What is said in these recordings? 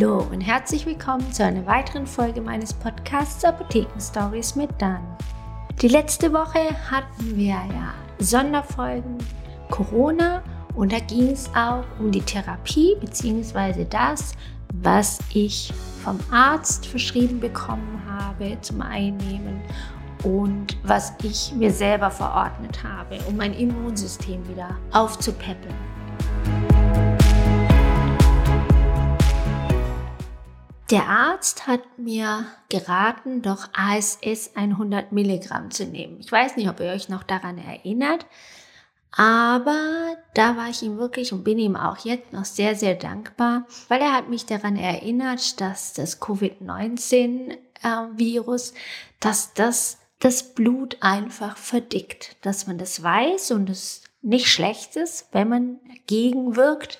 Hallo und herzlich willkommen zu einer weiteren Folge meines Podcasts Apotheken Stories mit Dan. Die letzte Woche hatten wir ja Sonderfolgen Corona und da ging es auch um die Therapie bzw. das, was ich vom Arzt verschrieben bekommen habe zum Einnehmen und was ich mir selber verordnet habe, um mein Immunsystem wieder aufzupäppeln. Der Arzt hat mir geraten, doch ASS 100 Milligramm zu nehmen. Ich weiß nicht, ob ihr euch noch daran erinnert, aber da war ich ihm wirklich und bin ihm auch jetzt noch sehr, sehr dankbar, weil er hat mich daran erinnert, dass das Covid-19-Virus, dass das das Blut einfach verdickt, dass man das weiß und es nicht schlecht ist, wenn man gegenwirkt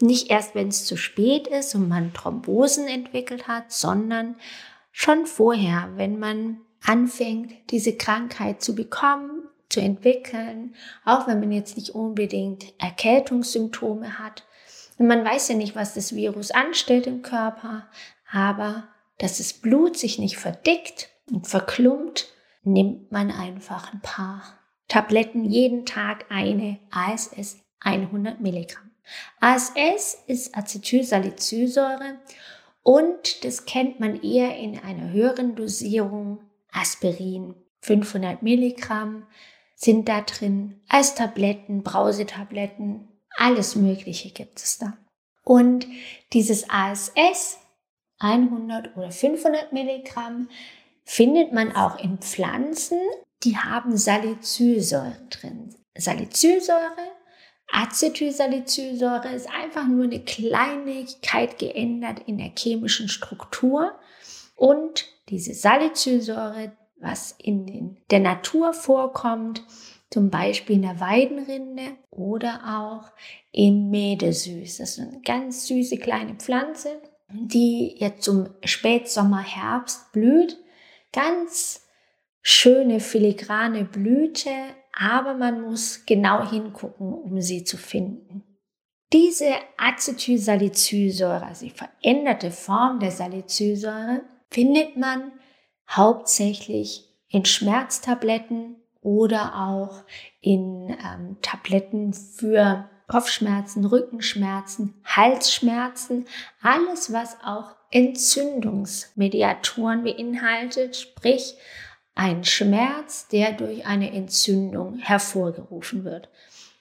nicht erst, wenn es zu spät ist und man Thrombosen entwickelt hat, sondern schon vorher, wenn man anfängt, diese Krankheit zu bekommen, zu entwickeln, auch wenn man jetzt nicht unbedingt Erkältungssymptome hat. Und man weiß ja nicht, was das Virus anstellt im Körper, aber dass das Blut sich nicht verdickt und verklumpt, nimmt man einfach ein paar Tabletten jeden Tag eine ASS 100 Milligramm. ASS ist Acetylsalicylsäure und das kennt man eher in einer höheren Dosierung. Aspirin, 500 Milligramm sind da drin, als Tabletten, Brausetabletten, alles Mögliche gibt es da. Und dieses ASS, 100 oder 500 Milligramm, findet man auch in Pflanzen, die haben Salicylsäure drin. Salicylsäure Acetylsalicylsäure ist einfach nur eine Kleinigkeit geändert in der chemischen Struktur und diese Salicylsäure, was in der Natur vorkommt, zum Beispiel in der Weidenrinde oder auch im Mädesüß. Das ist eine ganz süße kleine Pflanze, die jetzt zum Spätsommer, Herbst blüht. Ganz schöne filigrane Blüte, aber man muss genau hingucken, um sie zu finden. Diese Acetylsalicylsäure, also die veränderte Form der Salicylsäure, findet man hauptsächlich in Schmerztabletten oder auch in ähm, Tabletten für Kopfschmerzen, Rückenschmerzen, Halsschmerzen, alles was auch Entzündungsmediatoren beinhaltet, sprich ein Schmerz, der durch eine Entzündung hervorgerufen wird.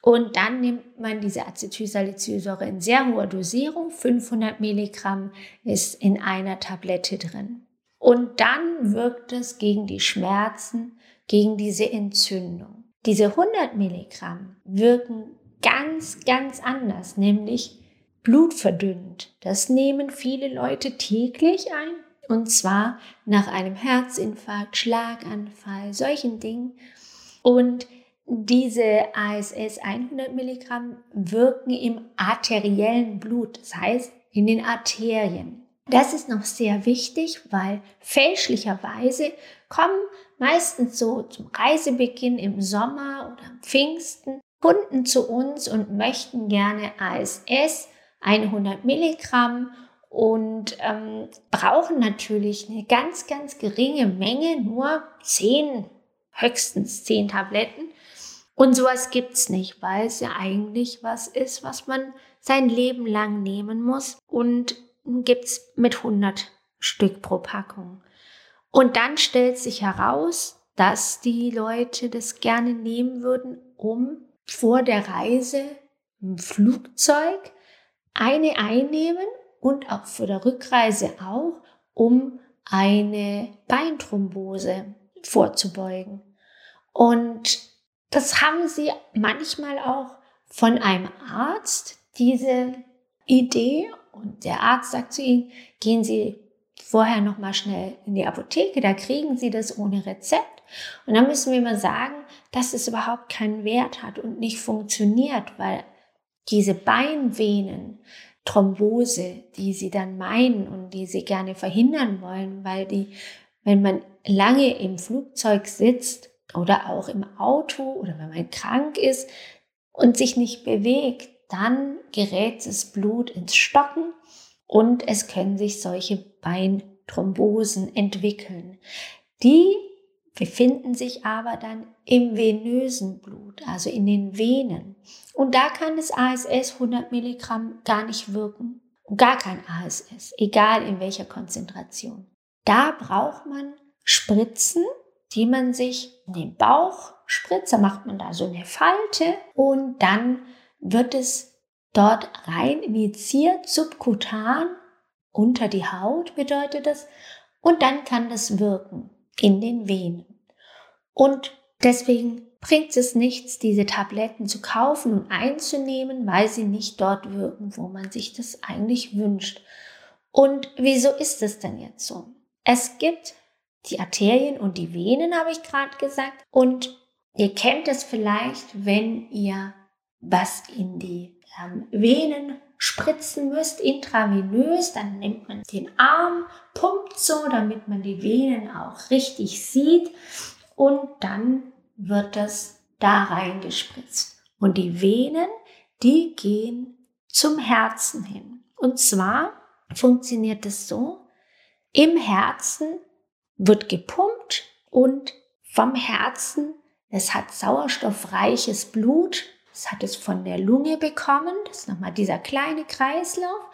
Und dann nimmt man diese Acetylsalicylsäure in sehr hoher Dosierung, 500 Milligramm ist in einer Tablette drin. Und dann wirkt es gegen die Schmerzen, gegen diese Entzündung. Diese 100 Milligramm wirken ganz, ganz anders, nämlich blutverdünnt. Das nehmen viele Leute täglich ein und zwar nach einem Herzinfarkt, Schlaganfall, solchen Dingen. Und diese ASS 100 Milligramm wirken im arteriellen Blut, das heißt in den Arterien. Das ist noch sehr wichtig, weil fälschlicherweise kommen meistens so zum Reisebeginn im Sommer oder am Pfingsten Kunden zu uns und möchten gerne ASS 100 Milligramm und ähm, brauchen natürlich eine ganz, ganz geringe Menge, nur zehn, höchstens zehn Tabletten. Und sowas gibt's nicht, weil es ja eigentlich was ist, was man sein Leben lang nehmen muss und gibt's mit 100 Stück pro Packung. Und dann stellt sich heraus, dass die Leute das gerne nehmen würden, um vor der Reise im Flugzeug eine einnehmen und auch für der Rückreise auch, um eine Beinthrombose vorzubeugen. Und das haben sie manchmal auch von einem Arzt, diese Idee. Und der Arzt sagt zu ihnen, gehen Sie vorher noch mal schnell in die Apotheke, da kriegen Sie das ohne Rezept. Und dann müssen wir mal sagen, dass es überhaupt keinen Wert hat und nicht funktioniert, weil diese Beinvenen, Thrombose, die sie dann meinen und die sie gerne verhindern wollen, weil die, wenn man lange im Flugzeug sitzt oder auch im Auto oder wenn man krank ist und sich nicht bewegt, dann gerät das Blut ins Stocken und es können sich solche Beinthrombosen entwickeln. Die befinden sich aber dann im venösen Blut, also in den Venen. Und da kann das ASS 100 Milligramm gar nicht wirken. gar kein ASS, egal in welcher Konzentration. Da braucht man Spritzen, die man sich in den Bauch spritzt. Da macht man da so eine Falte und dann wird es dort rein injiziert, subkutan, unter die Haut bedeutet das. Und dann kann das wirken in den Venen. Und deswegen bringt es nichts, diese Tabletten zu kaufen und einzunehmen, weil sie nicht dort wirken, wo man sich das eigentlich wünscht. Und wieso ist es denn jetzt so? Es gibt die Arterien und die Venen, habe ich gerade gesagt. Und ihr kennt es vielleicht, wenn ihr was in die ähm, Venen spritzen müsst, intravenös, dann nimmt man den Arm, pumpt so, damit man die Venen auch richtig sieht und dann wird das da reingespritzt. Und die Venen, die gehen zum Herzen hin. Und zwar funktioniert es so, im Herzen wird gepumpt und vom Herzen, es hat sauerstoffreiches Blut, es hat es von der Lunge bekommen, das ist nochmal dieser kleine Kreislauf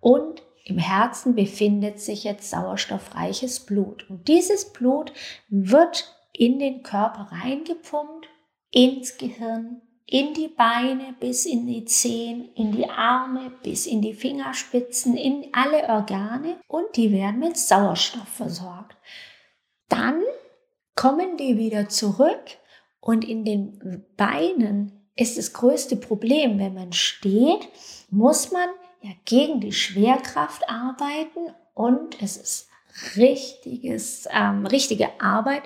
und im Herzen befindet sich jetzt sauerstoffreiches Blut. Und dieses Blut wird in den Körper reingepumpt, ins Gehirn, in die Beine bis in die Zehen, in die Arme bis in die Fingerspitzen, in alle Organe und die werden mit Sauerstoff versorgt. Dann kommen die wieder zurück und in den Beinen ist das größte Problem, wenn man steht, muss man ja gegen die Schwerkraft arbeiten und es ist richtiges, ähm, richtige Arbeit,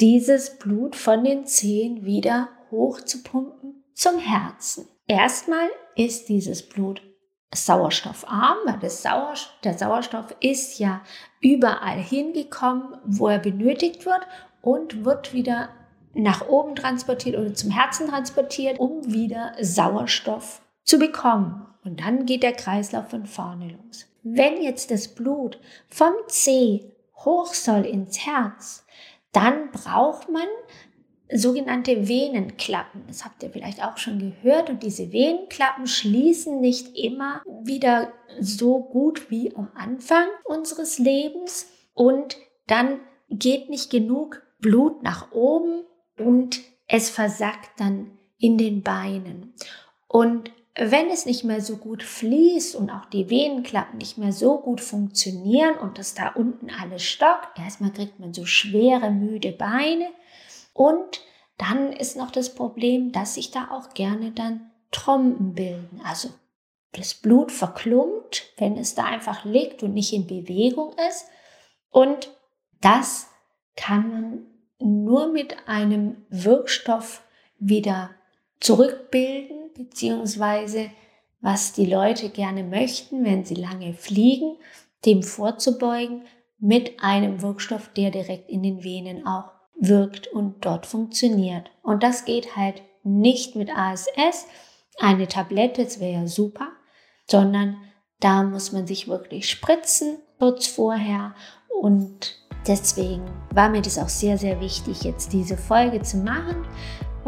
dieses Blut von den Zehen wieder hochzupumpen zum Herzen. Erstmal ist dieses Blut sauerstoffarm, weil das Sauer, der Sauerstoff ist ja überall hingekommen, wo er benötigt wird und wird wieder nach oben transportiert oder zum Herzen transportiert, um wieder Sauerstoff zu bekommen. Und dann geht der Kreislauf von vorne los. Wenn jetzt das Blut vom C hoch soll ins Herz, dann braucht man sogenannte Venenklappen. Das habt ihr vielleicht auch schon gehört. Und diese Venenklappen schließen nicht immer wieder so gut wie am Anfang unseres Lebens. Und dann geht nicht genug Blut nach oben und es versackt dann in den Beinen. Und wenn es nicht mehr so gut fließt und auch die Venenklappen nicht mehr so gut funktionieren und das da unten alles stockt, erstmal kriegt man so schwere, müde Beine und dann ist noch das Problem, dass sich da auch gerne dann Tromben bilden. Also das Blut verklumpt, wenn es da einfach liegt und nicht in Bewegung ist. Und das kann man nur mit einem Wirkstoff wieder zurückbilden, beziehungsweise was die Leute gerne möchten, wenn sie lange fliegen, dem vorzubeugen mit einem Wirkstoff, der direkt in den Venen auch wirkt und dort funktioniert. Und das geht halt nicht mit ASS, eine Tablette, das wäre ja super, sondern da muss man sich wirklich spritzen kurz vorher. Und deswegen war mir das auch sehr, sehr wichtig, jetzt diese Folge zu machen,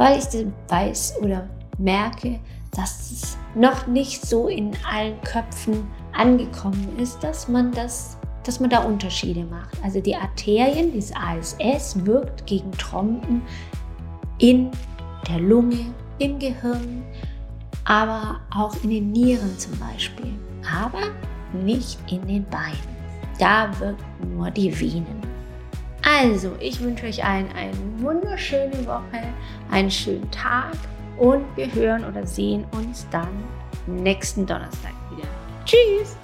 weil ich weiß oder merke, dass es noch nicht so in allen Köpfen angekommen ist, dass man das dass man da Unterschiede macht. Also die Arterien, dieses ASS, wirkt gegen Trompen in der Lunge, im Gehirn, aber auch in den Nieren zum Beispiel. Aber nicht in den Beinen. Da wirken nur die Venen. Also, ich wünsche euch allen eine wunderschöne Woche, einen schönen Tag und wir hören oder sehen uns dann nächsten Donnerstag wieder. Tschüss!